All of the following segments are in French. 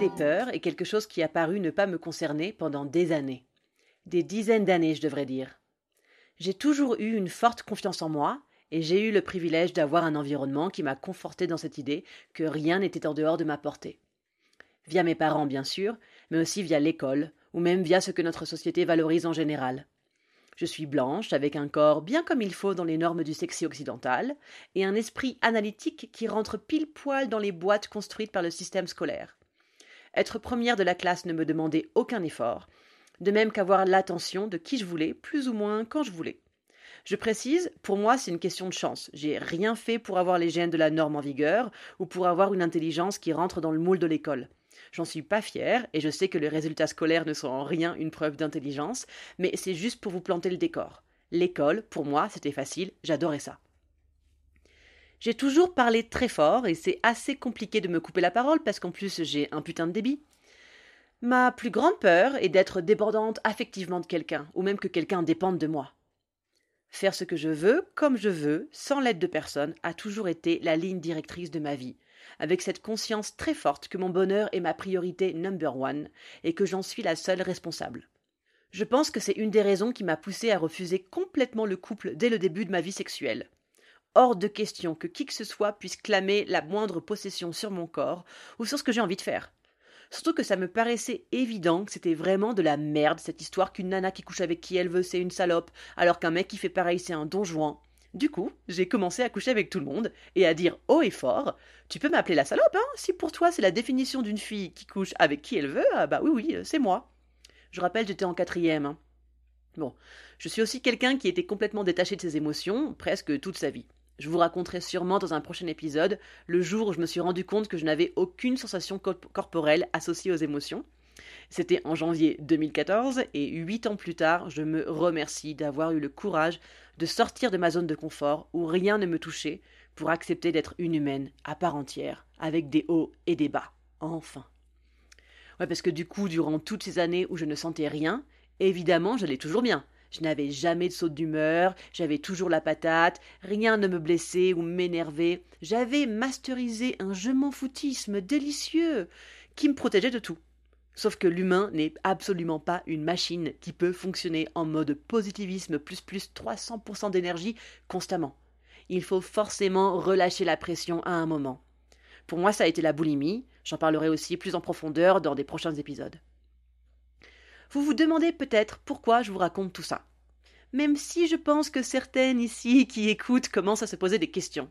Des peurs est quelque chose qui a paru ne pas me concerner pendant des années. Des dizaines d'années, je devrais dire. J'ai toujours eu une forte confiance en moi et j'ai eu le privilège d'avoir un environnement qui m'a conforté dans cette idée que rien n'était en dehors de ma portée. Via mes parents, bien sûr, mais aussi via l'école, ou même via ce que notre société valorise en général. Je suis blanche, avec un corps bien comme il faut dans les normes du sexy occidental, et un esprit analytique qui rentre pile poil dans les boîtes construites par le système scolaire. Être première de la classe ne me demandait aucun effort, de même qu'avoir l'attention de qui je voulais, plus ou moins quand je voulais. Je précise, pour moi, c'est une question de chance. J'ai rien fait pour avoir les gènes de la norme en vigueur ou pour avoir une intelligence qui rentre dans le moule de l'école. J'en suis pas fière et je sais que les résultats scolaires ne sont en rien une preuve d'intelligence, mais c'est juste pour vous planter le décor. L'école, pour moi, c'était facile, j'adorais ça. J'ai toujours parlé très fort et c'est assez compliqué de me couper la parole parce qu'en plus j'ai un putain de débit. Ma plus grande peur est d'être débordante affectivement de quelqu'un, ou même que quelqu'un dépende de moi. Faire ce que je veux, comme je veux, sans l'aide de personne, a toujours été la ligne directrice de ma vie, avec cette conscience très forte que mon bonheur est ma priorité number one, et que j'en suis la seule responsable. Je pense que c'est une des raisons qui m'a poussée à refuser complètement le couple dès le début de ma vie sexuelle. Hors de question que qui que ce soit puisse clamer la moindre possession sur mon corps ou sur ce que j'ai envie de faire. Surtout que ça me paraissait évident que c'était vraiment de la merde cette histoire qu'une nana qui couche avec qui elle veut c'est une salope, alors qu'un mec qui fait pareil c'est un don juan. Du coup, j'ai commencé à coucher avec tout le monde et à dire haut et fort Tu peux m'appeler la salope, hein Si pour toi c'est la définition d'une fille qui couche avec qui elle veut, ah bah oui, oui, c'est moi. Je rappelle, j'étais en quatrième. Bon, je suis aussi quelqu'un qui était complètement détaché de ses émotions presque toute sa vie. Je vous raconterai sûrement dans un prochain épisode le jour où je me suis rendu compte que je n'avais aucune sensation corp- corporelle associée aux émotions. C'était en janvier 2014 et huit ans plus tard, je me remercie d'avoir eu le courage de sortir de ma zone de confort où rien ne me touchait pour accepter d'être une humaine à part entière, avec des hauts et des bas. Enfin. Ouais, parce que du coup, durant toutes ces années où je ne sentais rien, évidemment, j'allais toujours bien. Je n'avais jamais de saute d'humeur, j'avais toujours la patate, rien ne me blessait ou m'énervait. J'avais masterisé un je m'en foutisme délicieux qui me protégeait de tout. Sauf que l'humain n'est absolument pas une machine qui peut fonctionner en mode positivisme plus plus 300% d'énergie constamment. Il faut forcément relâcher la pression à un moment. Pour moi, ça a été la boulimie. J'en parlerai aussi plus en profondeur dans des prochains épisodes. Vous vous demandez peut-être pourquoi je vous raconte tout ça. Même si je pense que certaines ici qui écoutent commencent à se poser des questions.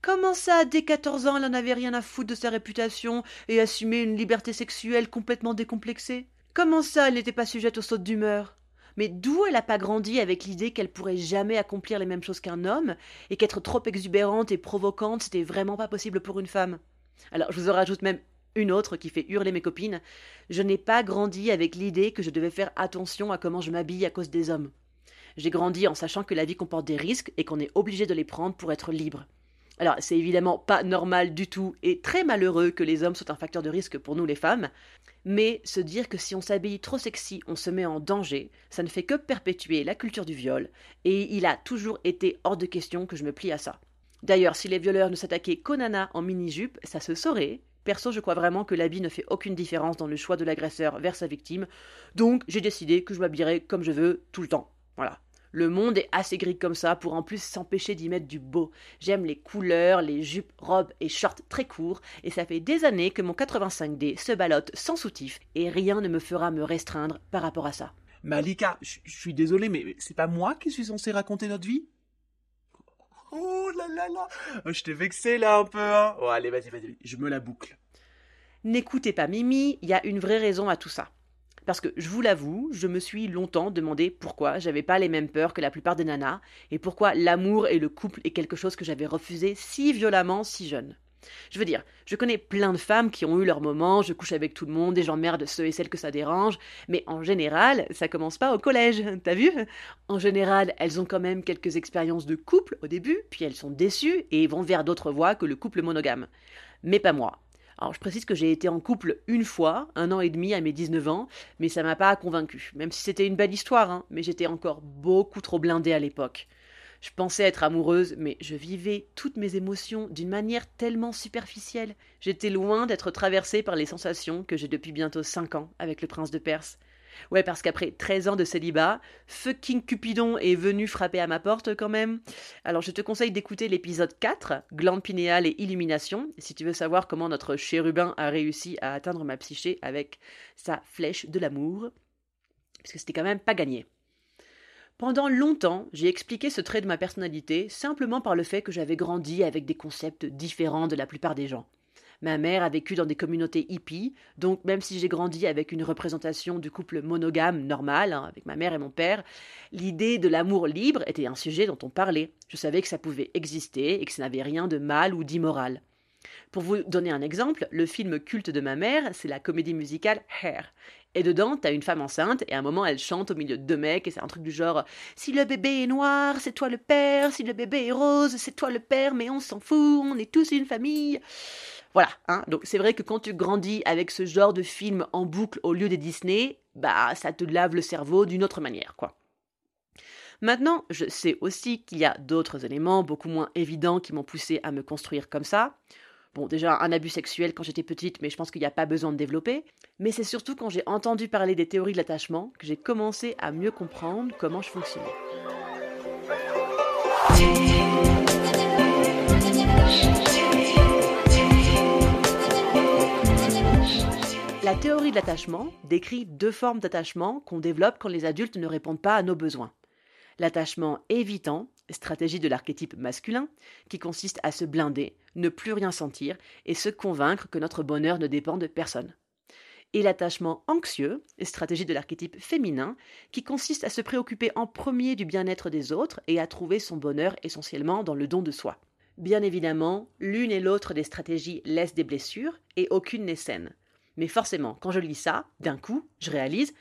Comment ça, dès 14 ans, elle en avait rien à foutre de sa réputation et assumait une liberté sexuelle complètement décomplexée? Comment ça, elle n'était pas sujette aux sautes d'humeur? Mais d'où elle n'a pas grandi avec l'idée qu'elle pourrait jamais accomplir les mêmes choses qu'un homme et qu'être trop exubérante et provocante, c'était vraiment pas possible pour une femme? Alors, je vous en rajoute même une autre qui fait hurler mes copines. Je n'ai pas grandi avec l'idée que je devais faire attention à comment je m'habille à cause des hommes. J'ai grandi en sachant que la vie comporte des risques et qu'on est obligé de les prendre pour être libre. Alors, c'est évidemment pas normal du tout et très malheureux que les hommes soient un facteur de risque pour nous les femmes, mais se dire que si on s'habille trop sexy, on se met en danger, ça ne fait que perpétuer la culture du viol, et il a toujours été hors de question que je me plie à ça. D'ailleurs, si les violeurs ne s'attaquaient qu'aux nanas en mini-jupe, ça se saurait. Perso, je crois vraiment que l'habit ne fait aucune différence dans le choix de l'agresseur vers sa victime, donc j'ai décidé que je m'habillerais comme je veux tout le temps. Voilà. Le monde est assez gris comme ça pour en plus s'empêcher d'y mettre du beau. J'aime les couleurs, les jupes, robes et shorts très courts, et ça fait des années que mon 85D se ballotte sans soutif, et rien ne me fera me restreindre par rapport à ça. Malika, je je suis désolé, mais c'est pas moi qui suis censé raconter notre vie? Oh là là là Oh, Je t'ai vexé là un peu, hein Oh allez, vas-y, vas-y, je me la boucle. N'écoutez pas Mimi, il y a une vraie raison à tout ça. Parce que je vous l'avoue, je me suis longtemps demandé pourquoi j'avais pas les mêmes peurs que la plupart des nanas, et pourquoi l'amour et le couple est quelque chose que j'avais refusé si violemment si jeune. Je veux dire, je connais plein de femmes qui ont eu leurs moments, je couche avec tout le monde et j'emmerde ceux et celles que ça dérange, mais en général, ça commence pas au collège, t'as vu? En général, elles ont quand même quelques expériences de couple au début, puis elles sont déçues et vont vers d'autres voies que le couple monogame. Mais pas moi. Alors je précise que j'ai été en couple une fois, un an et demi à mes 19 ans, mais ça m'a pas convaincu, même si c'était une belle histoire, hein, mais j'étais encore beaucoup trop blindée à l'époque. Je pensais être amoureuse, mais je vivais toutes mes émotions d'une manière tellement superficielle. J'étais loin d'être traversée par les sensations que j'ai depuis bientôt 5 ans avec le prince de Perse. Ouais, parce qu'après 13 ans de célibat, fucking Cupidon est venu frapper à ma porte quand même. Alors je te conseille d'écouter l'épisode 4, glande pinéale et illumination, si tu veux savoir comment notre chérubin a réussi à atteindre ma psyché avec sa flèche de l'amour. Parce que c'était quand même pas gagné. Pendant longtemps, j'ai expliqué ce trait de ma personnalité simplement par le fait que j'avais grandi avec des concepts différents de la plupart des gens. Ma mère a vécu dans des communautés hippies, donc même si j'ai grandi avec une représentation du couple monogame normal, hein, avec ma mère et mon père, l'idée de l'amour libre était un sujet dont on parlait. Je savais que ça pouvait exister et que ça n'avait rien de mal ou d'immoral. Pour vous donner un exemple, le film culte de ma mère, c'est la comédie musicale Hair. Et dedans, t'as une femme enceinte, et à un moment, elle chante au milieu de deux mecs, et c'est un truc du genre Si le bébé est noir, c'est toi le père, si le bébé est rose, c'est toi le père, mais on s'en fout, on est tous une famille. Voilà, hein. Donc c'est vrai que quand tu grandis avec ce genre de film en boucle au lieu des Disney, bah ça te lave le cerveau d'une autre manière, quoi. Maintenant, je sais aussi qu'il y a d'autres éléments beaucoup moins évidents qui m'ont poussé à me construire comme ça. Bon, déjà un abus sexuel quand j'étais petite, mais je pense qu'il n'y a pas besoin de développer. Mais c'est surtout quand j'ai entendu parler des théories de l'attachement que j'ai commencé à mieux comprendre comment je fonctionnais. La théorie de l'attachement décrit deux formes d'attachement qu'on développe quand les adultes ne répondent pas à nos besoins. L'attachement évitant, stratégie de l'archétype masculin, qui consiste à se blinder, ne plus rien sentir et se convaincre que notre bonheur ne dépend de personne. Et l'attachement anxieux, stratégie de l'archétype féminin, qui consiste à se préoccuper en premier du bien-être des autres et à trouver son bonheur essentiellement dans le don de soi. Bien évidemment, l'une et l'autre des stratégies laissent des blessures et aucune n'est saine. Mais forcément, quand je lis ça, d'un coup, je réalise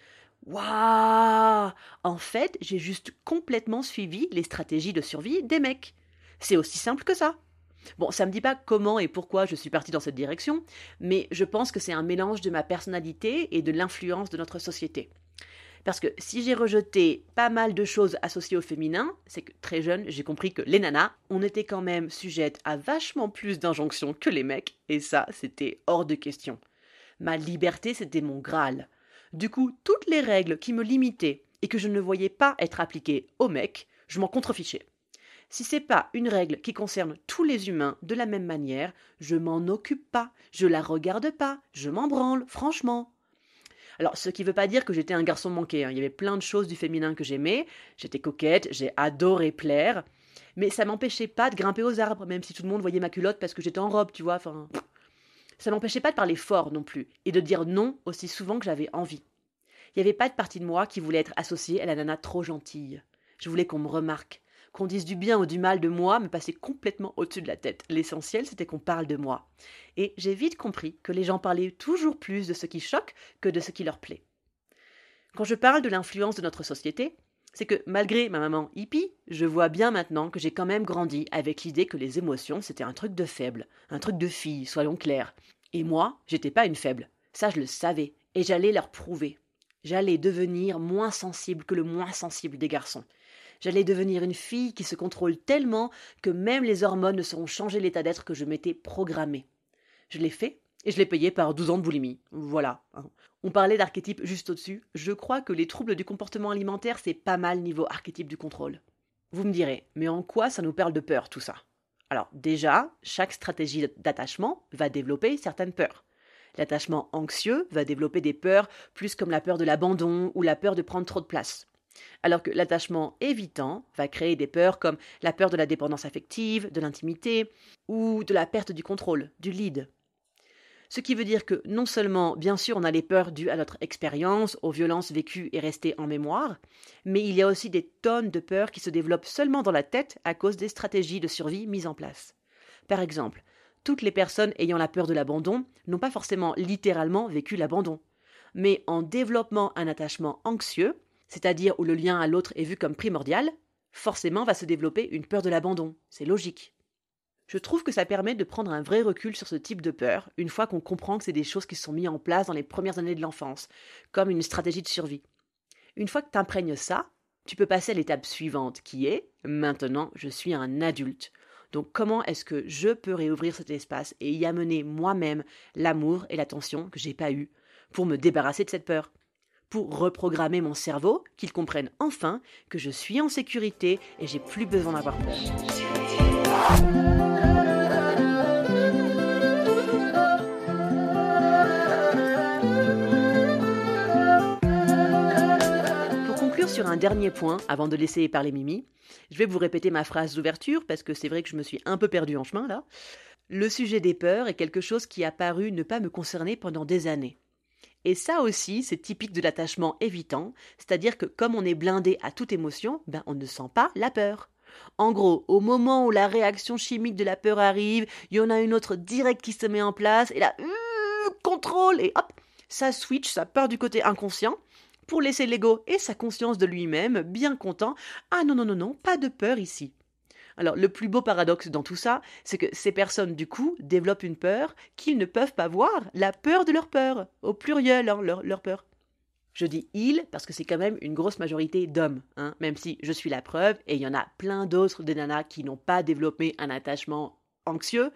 Waouh En fait, j'ai juste complètement suivi les stratégies de survie des mecs. C'est aussi simple que ça. Bon, ça me dit pas comment et pourquoi je suis partie dans cette direction, mais je pense que c'est un mélange de ma personnalité et de l'influence de notre société. Parce que si j'ai rejeté pas mal de choses associées au féminin, c'est que très jeune, j'ai compris que les nanas, on était quand même sujettes à vachement plus d'injonctions que les mecs, et ça, c'était hors de question. Ma liberté, c'était mon Graal. Du coup, toutes les règles qui me limitaient et que je ne voyais pas être appliquées aux mecs, je m'en contrefichais. Si c'est pas une règle qui concerne tous les humains de la même manière, je m'en occupe pas, je la regarde pas, je m'en branle, franchement. Alors, ce qui veut pas dire que j'étais un garçon manqué, hein. il y avait plein de choses du féminin que j'aimais, j'étais coquette, j'ai adoré plaire, mais ça m'empêchait pas de grimper aux arbres, même si tout le monde voyait ma culotte parce que j'étais en robe, tu vois, enfin. Ça m'empêchait pas de parler fort non plus, et de dire non aussi souvent que j'avais envie. Il n'y avait pas de partie de moi qui voulait être associée à la nana trop gentille. Je voulais qu'on me remarque, qu'on dise du bien ou du mal de moi me passait complètement au-dessus de la tête. L'essentiel, c'était qu'on parle de moi. Et j'ai vite compris que les gens parlaient toujours plus de ce qui choque que de ce qui leur plaît. Quand je parle de l'influence de notre société, c'est que malgré ma maman hippie, je vois bien maintenant que j'ai quand même grandi avec l'idée que les émotions c'était un truc de faible, un truc de fille, soyons clairs. Et moi, j'étais pas une faible. Ça, je le savais, et j'allais leur prouver. J'allais devenir moins sensible que le moins sensible des garçons. J'allais devenir une fille qui se contrôle tellement que même les hormones ne sauront changer l'état d'être que je m'étais programmé. Je l'ai fait, Et je l'ai payé par 12 ans de boulimie. Voilà. hein. On parlait d'archétype juste au-dessus. Je crois que les troubles du comportement alimentaire, c'est pas mal niveau archétype du contrôle. Vous me direz, mais en quoi ça nous parle de peur tout ça? Alors déjà, chaque stratégie d'attachement va développer certaines peurs. L'attachement anxieux va développer des peurs plus comme la peur de l'abandon ou la peur de prendre trop de place. Alors que l'attachement évitant va créer des peurs comme la peur de la dépendance affective, de l'intimité ou de la perte du contrôle, du lead. Ce qui veut dire que non seulement, bien sûr, on a les peurs dues à notre expérience, aux violences vécues et restées en mémoire, mais il y a aussi des tonnes de peurs qui se développent seulement dans la tête à cause des stratégies de survie mises en place. Par exemple, toutes les personnes ayant la peur de l'abandon n'ont pas forcément littéralement vécu l'abandon, mais en développant un attachement anxieux, c'est-à-dire où le lien à l'autre est vu comme primordial, forcément va se développer une peur de l'abandon. C'est logique. Je trouve que ça permet de prendre un vrai recul sur ce type de peur, une fois qu'on comprend que c'est des choses qui sont mises en place dans les premières années de l'enfance, comme une stratégie de survie. Une fois que tu imprègnes ça, tu peux passer à l'étape suivante, qui est maintenant je suis un adulte. Donc comment est-ce que je peux réouvrir cet espace et y amener moi-même l'amour et l'attention que j'ai pas eu pour me débarrasser de cette peur? Pour reprogrammer mon cerveau, qu'il comprenne enfin que je suis en sécurité et j'ai plus besoin d'avoir peur. Sur un dernier point, avant de laisser parler Mimi, je vais vous répéter ma phrase d'ouverture parce que c'est vrai que je me suis un peu perdue en chemin là. Le sujet des peurs est quelque chose qui a paru ne pas me concerner pendant des années. Et ça aussi, c'est typique de l'attachement évitant, c'est-à-dire que comme on est blindé à toute émotion, ben on ne sent pas la peur. En gros, au moment où la réaction chimique de la peur arrive, il y en a une autre directe qui se met en place, et là, euh, contrôle, et hop, ça switch, ça part du côté inconscient, pour laisser l'ego et sa conscience de lui-même bien content. Ah non, non, non, non, pas de peur ici. Alors, le plus beau paradoxe dans tout ça, c'est que ces personnes, du coup, développent une peur qu'ils ne peuvent pas voir, la peur de leur peur, au pluriel, hein, leur, peur. Je dis ils parce que c'est quand même une grosse majorité d'hommes, hein, même si je suis la preuve, et il y en a plein d'autres de nanas qui n'ont pas développé un attachement anxieux,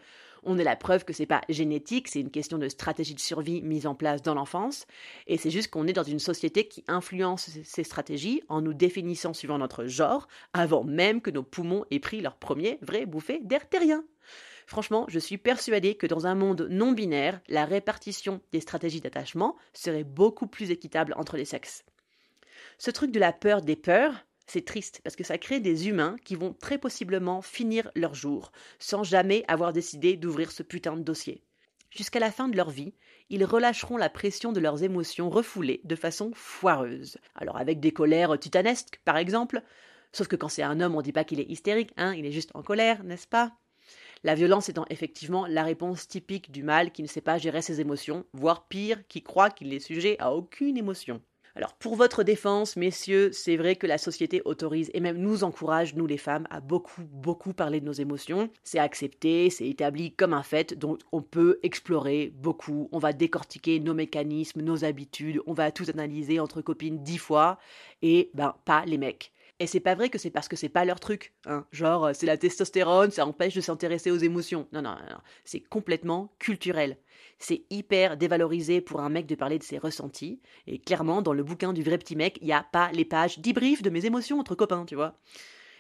on est la preuve que c'est pas génétique, c'est une question de stratégie de survie mise en place dans l'enfance. Et c'est juste qu'on est dans une société qui influence ces stratégies en nous définissant suivant notre genre, avant même que nos poumons aient pris leur premier vrai bouffée d'air terrien. Franchement, je suis persuadée que dans un monde non binaire, la répartition des stratégies d'attachement serait beaucoup plus équitable entre les sexes. Ce truc de la peur des peurs, c'est triste parce que ça crée des humains qui vont très possiblement finir leur jour sans jamais avoir décidé d'ouvrir ce putain de dossier. Jusqu'à la fin de leur vie, ils relâcheront la pression de leurs émotions refoulées de façon foireuse. Alors avec des colères titanesques, par exemple, sauf que quand c'est un homme, on dit pas qu'il est hystérique, hein, il est juste en colère, n'est-ce pas? La violence étant effectivement la réponse typique du mal qui ne sait pas gérer ses émotions, voire pire, qui croit qu'il est sujet à aucune émotion. Alors pour votre défense, messieurs, c'est vrai que la société autorise et même nous encourage, nous les femmes, à beaucoup, beaucoup parler de nos émotions. C'est accepté, c'est établi comme un fait, donc on peut explorer beaucoup, on va décortiquer nos mécanismes, nos habitudes, on va tout analyser entre copines dix fois, et ben pas les mecs. Et c'est pas vrai que c'est parce que c'est pas leur truc, hein. Genre, c'est la testostérone, ça empêche de s'intéresser aux émotions. Non, non, non, c'est complètement culturel. C'est hyper dévalorisé pour un mec de parler de ses ressentis. Et clairement, dans le bouquin du vrai petit mec, il n'y a pas les pages debrief de mes émotions entre copains, tu vois.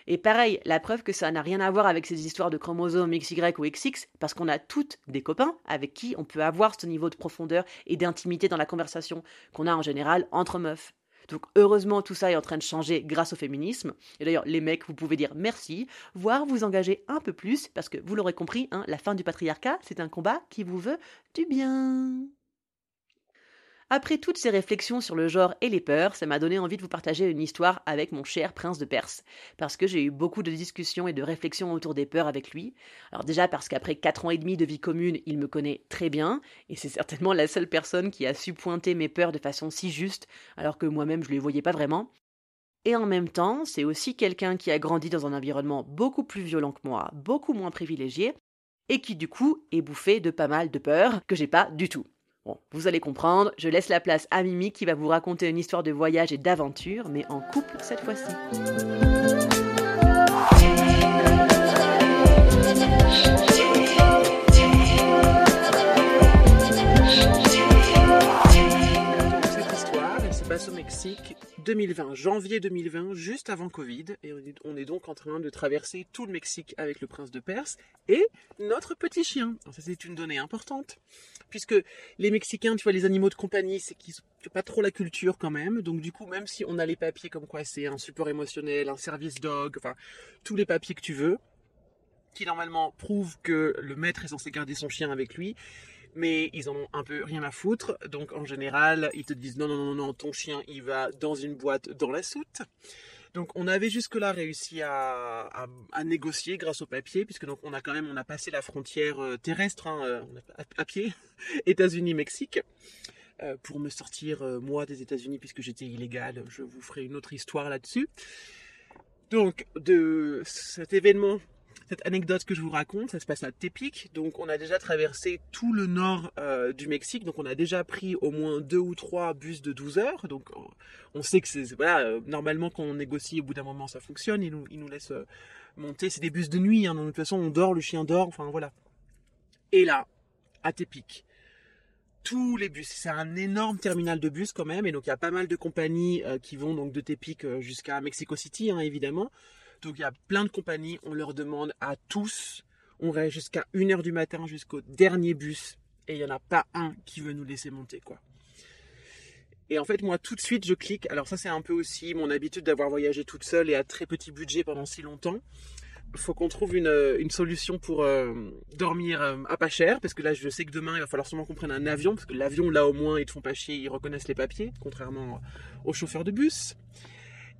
Et pareil, la preuve que ça n'a rien à voir avec ces histoires de chromosomes XY ou XX, parce qu'on a toutes des copains avec qui on peut avoir ce niveau de profondeur et d'intimité dans la conversation qu'on a en général entre meufs. Donc heureusement tout ça est en train de changer grâce au féminisme. Et d'ailleurs les mecs vous pouvez dire merci, voire vous engager un peu plus parce que vous l'aurez compris, hein, la fin du patriarcat c'est un combat qui vous veut du bien. Après toutes ces réflexions sur le genre et les peurs, ça m'a donné envie de vous partager une histoire avec mon cher prince de Perse, parce que j'ai eu beaucoup de discussions et de réflexions autour des peurs avec lui. Alors déjà parce qu'après quatre ans et demi de vie commune, il me connaît très bien, et c'est certainement la seule personne qui a su pointer mes peurs de façon si juste, alors que moi-même je ne les voyais pas vraiment. Et en même temps, c'est aussi quelqu'un qui a grandi dans un environnement beaucoup plus violent que moi, beaucoup moins privilégié, et qui du coup est bouffé de pas mal de peurs que j'ai pas du tout. Vous allez comprendre, je laisse la place à Mimi qui va vous raconter une histoire de voyage et d'aventure, mais en couple cette fois-ci. 2020, janvier 2020, juste avant Covid, et on est donc en train de traverser tout le Mexique avec le prince de Perse et notre petit chien. ça c'est une donnée importante, puisque les Mexicains, tu vois, les animaux de compagnie, c'est qu'ils n'ont pas trop la culture quand même, donc du coup, même si on a les papiers comme quoi c'est un support émotionnel, un service dog, enfin tous les papiers que tu veux, qui normalement prouvent que le maître est censé garder son chien avec lui, mais ils en ont un peu rien à foutre. Donc en général, ils te disent non, non, non, non, ton chien, il va dans une boîte dans la soute. Donc on avait jusque-là réussi à, négocier grâce au papier, puisque donc on a quand même on a passé la frontière euh, terrestre hein, euh, à, pied, États-Unis-Mexique. Euh, pour me sortir moi des États-Unis puisque j'étais illégal, je vous ferai une autre histoire là-dessus. Donc de cet événement cette anecdote que je vous raconte, ça se passe à Tepic. Donc, on a déjà traversé tout le nord euh, du Mexique. Donc, on a déjà pris au moins deux ou trois bus de 12 heures. Donc, on sait que c'est, voilà, euh, normalement, quand on négocie, au bout d'un moment, ça fonctionne. Ils nous, nous laissent euh, monter. C'est des bus de nuit. Hein. de toute façon, on dort, le chien dort. Enfin, voilà. Et là, à Tepic, tous les bus. C'est un énorme terminal de bus quand même, et donc il y a pas mal de compagnies qui vont donc de Tepic jusqu'à Mexico City, hein, évidemment. Donc il y a plein de compagnies, on leur demande à tous, on reste jusqu'à 1h du matin jusqu'au dernier bus et il n'y en a pas un qui veut nous laisser monter quoi. Et en fait moi tout de suite je clique, alors ça c'est un peu aussi mon habitude d'avoir voyagé toute seule et à très petit budget pendant si longtemps. Faut qu'on trouve une, euh, solution pour euh, dormir euh, à pas cher, parce que là je sais que demain il va falloir sûrement qu'on prenne un avion, parce que l'avion là au moins ils te font pas chier, ils reconnaissent les papiers, contrairement aux chauffeurs de bus.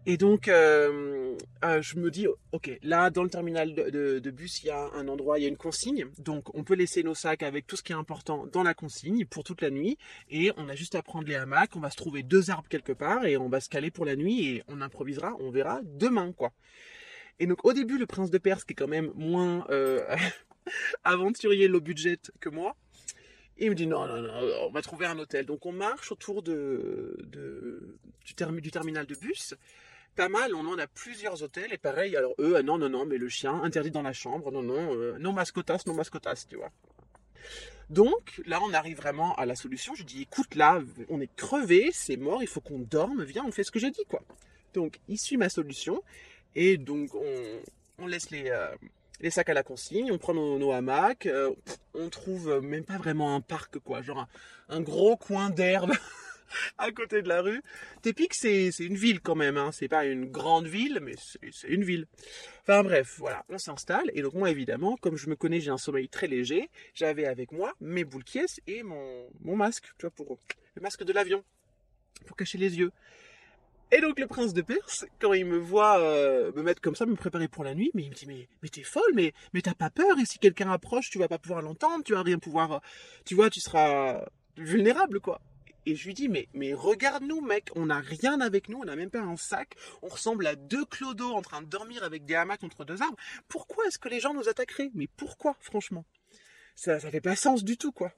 Et donc, euh, euh, je me dis, ok, là, dans le terminal de, bus, il y a un endroit, il y a une consigne. Donc, on peut laisser nos sacs avec tout ce qui est important dans la consigne pour toute la nuit. Et on a juste à prendre les hamacs, on va se trouver deux arbres quelque part et on va se caler pour la nuit et on improvisera, on verra demain, quoi. Et donc, au début, le prince de Perse, qui est quand même moins euh, aventurier low budget que moi, il me dit non, non, non, on va trouver un hôtel. Donc on marche autour du, terminal de bus pas mal, on en a plusieurs hôtels et pareil, alors eux, ah non, non, non, mais le chien, interdit dans la chambre, non, non, euh, non mascotas, non mascotas, tu vois. Donc là, on arrive vraiment à la solution. Je dis, écoute, là, on est crevé, c'est mort, il faut qu'on dorme, viens, on fait ce que j'ai dit, quoi. Donc, il suit ma solution et donc on, laisse les, euh, les sacs à la consigne, on prend nos, hamacs, euh, on trouve même pas vraiment un parc, quoi, genre un gros coin d'herbe. à côté de la rue. Tepic, c'est une ville quand même. Hein. C'est pas une grande ville, mais c'est une ville. Enfin bref, voilà, on s'installe. Et donc moi, évidemment, comme je me connais, j'ai un sommeil très léger. J'avais avec moi mes boules et mon, mon masque, tu vois, pour le masque de l'avion, pour cacher les yeux. Et donc le prince de Perse, quand il me voit euh, me mettre comme ça, me préparer pour la nuit, mais il me dit mais mais t'es folle, mais mais t'as pas peur et si quelqu'un approche, tu vas pas pouvoir l'entendre, tu vas rien pouvoir, tu vois, tu seras vulnérable quoi. Et je lui dis, mais, mais regarde-nous, mec, on n'a rien avec nous, on n'a même pas un sac, on ressemble à deux clodos en train de dormir avec des hamacs entre deux arbres. Pourquoi est-ce que les gens nous attaqueraient? Mais pourquoi, franchement? Ça ça fait pas sens du tout, quoi.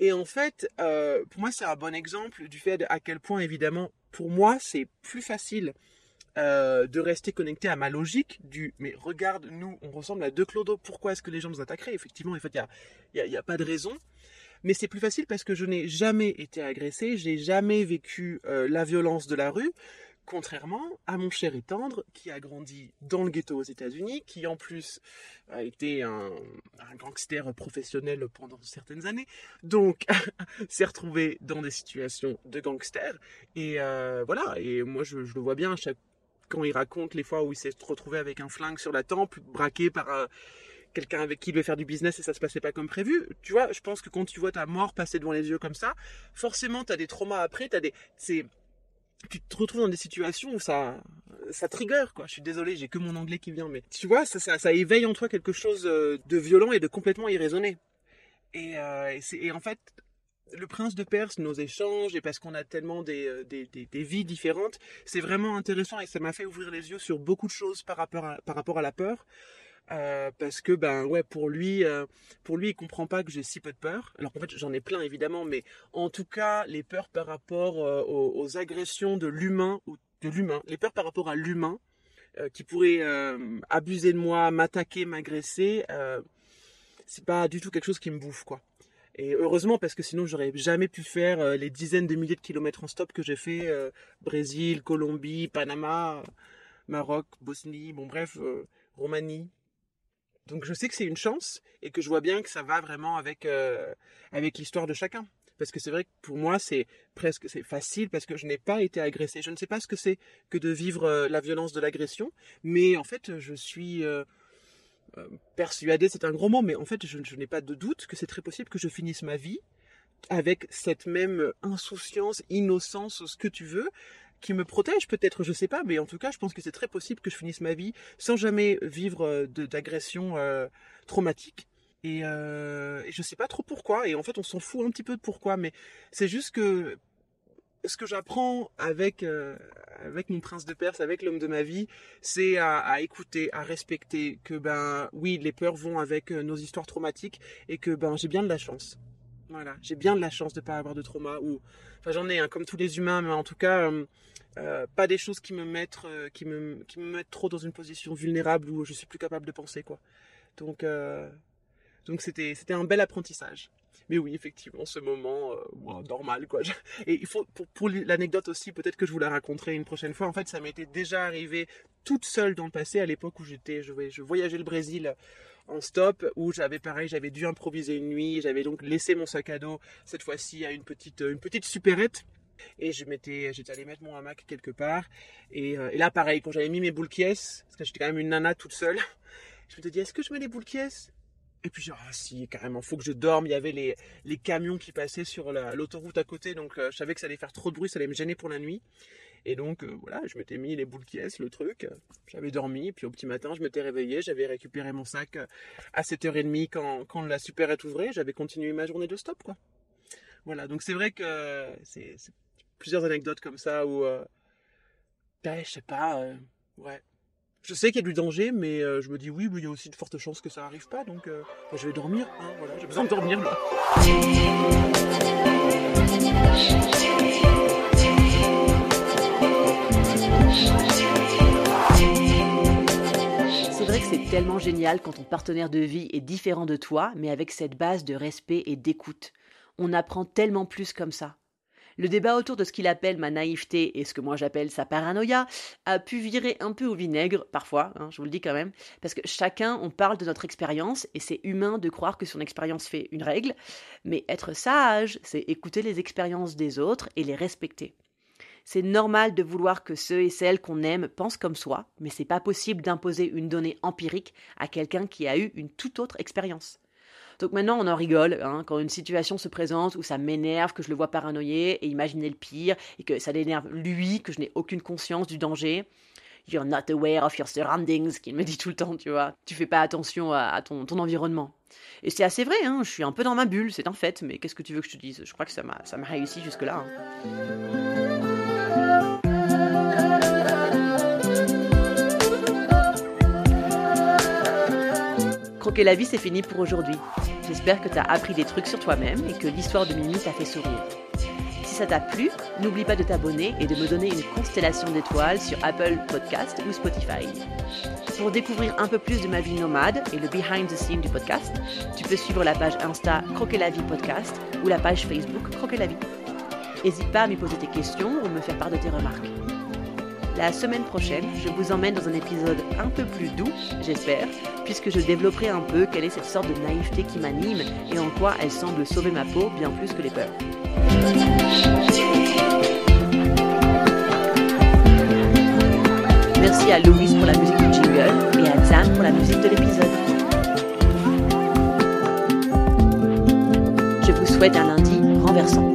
Et en fait, euh, pour moi, c'est un bon exemple du fait à quel point, évidemment, pour moi, c'est plus facile euh, de rester connecté à ma logique du mais regarde, nous, on ressemble à deux clodos, pourquoi est-ce que les gens nous attaqueraient? Effectivement, en fait, il n'y a, y a, pas de raison. Mais c'est plus facile parce que je n'ai jamais été agressé, j'ai jamais vécu euh, la violence de la rue, contrairement à mon cher et tendre qui a grandi dans le ghetto aux États-Unis, qui en plus a été un, gangster professionnel pendant certaines années, donc s'est retrouvé dans des situations de gangster. Et euh, voilà, et moi je, le vois bien quand il raconte les fois où il s'est retrouvé avec un flingue sur la tempe, braqué par... Euh, quelqu'un avec qui il veut faire du business et ça se passait pas comme prévu. Tu vois, je pense que quand tu vois ta mort passer devant les yeux comme ça, forcément tu as des traumas après, t'as des c'est tu te retrouves dans des situations où ça ça trigger quoi. Je suis désolé, j'ai que mon anglais qui vient mais tu vois, ça, éveille en toi quelque chose euh, de violent et de complètement irraisonné. Et, euh, et, en fait, le prince de Perse, nos échanges, et parce qu'on a tellement des, euh, des, des, des, vies différentes, c'est vraiment intéressant et ça m'a fait ouvrir les yeux sur beaucoup de choses par rapport à, par rapport à la peur. Euh, parce que ben ouais pour lui euh, pour lui il comprend pas que j'ai si peu de peur alors en fait j'en ai plein évidemment mais en tout cas les peurs par rapport euh, aux, agressions de l'humain ou de l'humain les peurs par rapport à l'humain qui pourrait abuser de moi m'attaquer m'agresser c'est pas du tout quelque chose qui me bouffe quoi Et heureusement, parce que sinon, j'aurais jamais pu faire euh, les dizaines de milliers de kilomètres en stop que j'ai fait euh, Brésil, Colombie, Panama, Maroc, Bosnie, bon bref, euh, Roumanie. Donc je sais que c'est une chance et que je vois bien que ça va vraiment avec, avec l'histoire de chacun. Parce que c'est vrai que pour moi, c'est presque c'est facile parce que je n'ai pas été agressé. Je ne sais pas ce que c'est que de vivre la violence de l'agression, mais en fait, je suis euh, persuadé, c'est un gros mot, mais en fait, je, n'ai pas de doute que c'est très possible que je finisse ma vie avec cette même insouciance, innocence, ce que tu veux, qui me protège peut-être, je sais pas, mais en tout cas, je pense que c'est très possible que je finisse ma vie sans jamais vivre euh, d'agression euh, traumatique. Et, euh, et je sais pas trop pourquoi. Et en fait, on s'en fout un petit peu de pourquoi, mais c'est juste que ce que j'apprends avec euh, avec mon prince de Perse, avec l'homme de ma vie, c'est à, écouter, à respecter que ben oui, les peurs vont avec nos histoires traumatiques et que ben j'ai bien de la chance. Voilà, j'ai bien de la chance de pas avoir de trauma ou enfin j'en ai un comme tous les humains, mais en tout cas euh, pas des choses qui me mettent qui me qui me mettent trop dans une position vulnérable où je suis plus capable de penser quoi. Donc c'était c'était un bel apprentissage. Mais oui, effectivement, ce moment euh, normal quoi. Et il faut pour, pour l'anecdote aussi, peut-être que je vous la raconterai une prochaine fois. En fait, ça m'était déjà arrivé toute seule dans le passé, à l'époque où j'étais, je, je voyageais le Brésil en stop, où j'avais pareil, j'avais dû improviser une nuit, j'avais donc laissé mon sac à dos cette fois-ci à une petite une petite supérette et je m'étais j'étais allé mettre mon hamac quelque part et, euh, là pareil quand j'avais mis mes boules parce que j'étais quand même une nana toute seule je me suis dit est-ce que je mets les boules et puis genre, ah si, carrément, faut que je dorme. Il y avait les, les camions qui passaient sur l'autoroute à côté, donc euh, je savais que ça allait faire trop de bruit, ça allait me gêner pour la nuit. Et donc euh, voilà, je m'étais mis les boules qui le truc. J'avais dormi, puis au petit matin, je m'étais réveillé, j'avais récupéré mon sac euh, à 7h30 quand, quand la supérette ouvrait, j'avais continué ma journée de stop, quoi. Voilà, donc c'est vrai que c'est plusieurs anecdotes comme ça où, ben, je sais pas, ouais, je sais qu'il y a du danger, mais euh, je me dis oui, mais il y a aussi de fortes chances que ça n'arrive pas, donc euh, je vais dormir. Hein, voilà, j'ai besoin de dormir là. C'est tellement génial quand ton partenaire de vie est différent de toi, mais avec cette base de respect et d'écoute. On apprend tellement plus comme ça. Le débat autour de ce qu'il appelle ma naïveté et ce que moi j'appelle sa paranoïa a pu virer un peu au vinaigre, parfois, hein, je vous le dis quand même, parce que chacun, on parle de notre expérience et c'est humain de croire que son expérience fait une règle, mais être sage, c'est écouter les expériences des autres et les respecter. C'est normal de vouloir que ceux et celles qu'on aime pensent comme soi, mais c'est pas possible d'imposer une donnée empirique à quelqu'un qui a eu une toute autre expérience. Donc maintenant, on en rigole hein, quand une situation se présente où ça m'énerve, que je le vois paranoïer et imaginer le pire, et que ça l'énerve lui, que je n'ai aucune conscience du danger. You're not aware of your surroundings, qu'il me dit tout le temps, tu vois. Tu fais pas attention à, ton, environnement. Et c'est assez vrai, hein, je suis un peu dans ma bulle, c'est un fait, mais qu'est-ce que tu veux que je te dise? Je crois que ça m'a réussi jusque-là. Hein. Croquer la vie, c'est fini pour aujourd'hui. J'espère que tu as appris des trucs sur toi-même et que l'histoire de Mimi t'a fait sourire. Si ça t'a plu, n'oublie pas de t'abonner et de me donner une constellation d'étoiles sur Apple Podcast ou Spotify. Pour découvrir un peu plus de ma vie nomade et le behind the scene du podcast, tu peux suivre la page Insta Croquer la vie podcast ou la page Facebook Croquer la vie. N'hésite pas à me poser tes questions ou me faire part de tes remarques. La semaine prochaine, je vous emmène dans un épisode un peu plus doux, j'espère, puisque je développerai un peu quelle est cette sorte de naïveté qui m'anime et en quoi elle semble sauver ma peau bien plus que les peurs. Merci à Louise pour la musique du jingle et à Zan pour la musique de l'épisode. Je vous souhaite un lundi renversant.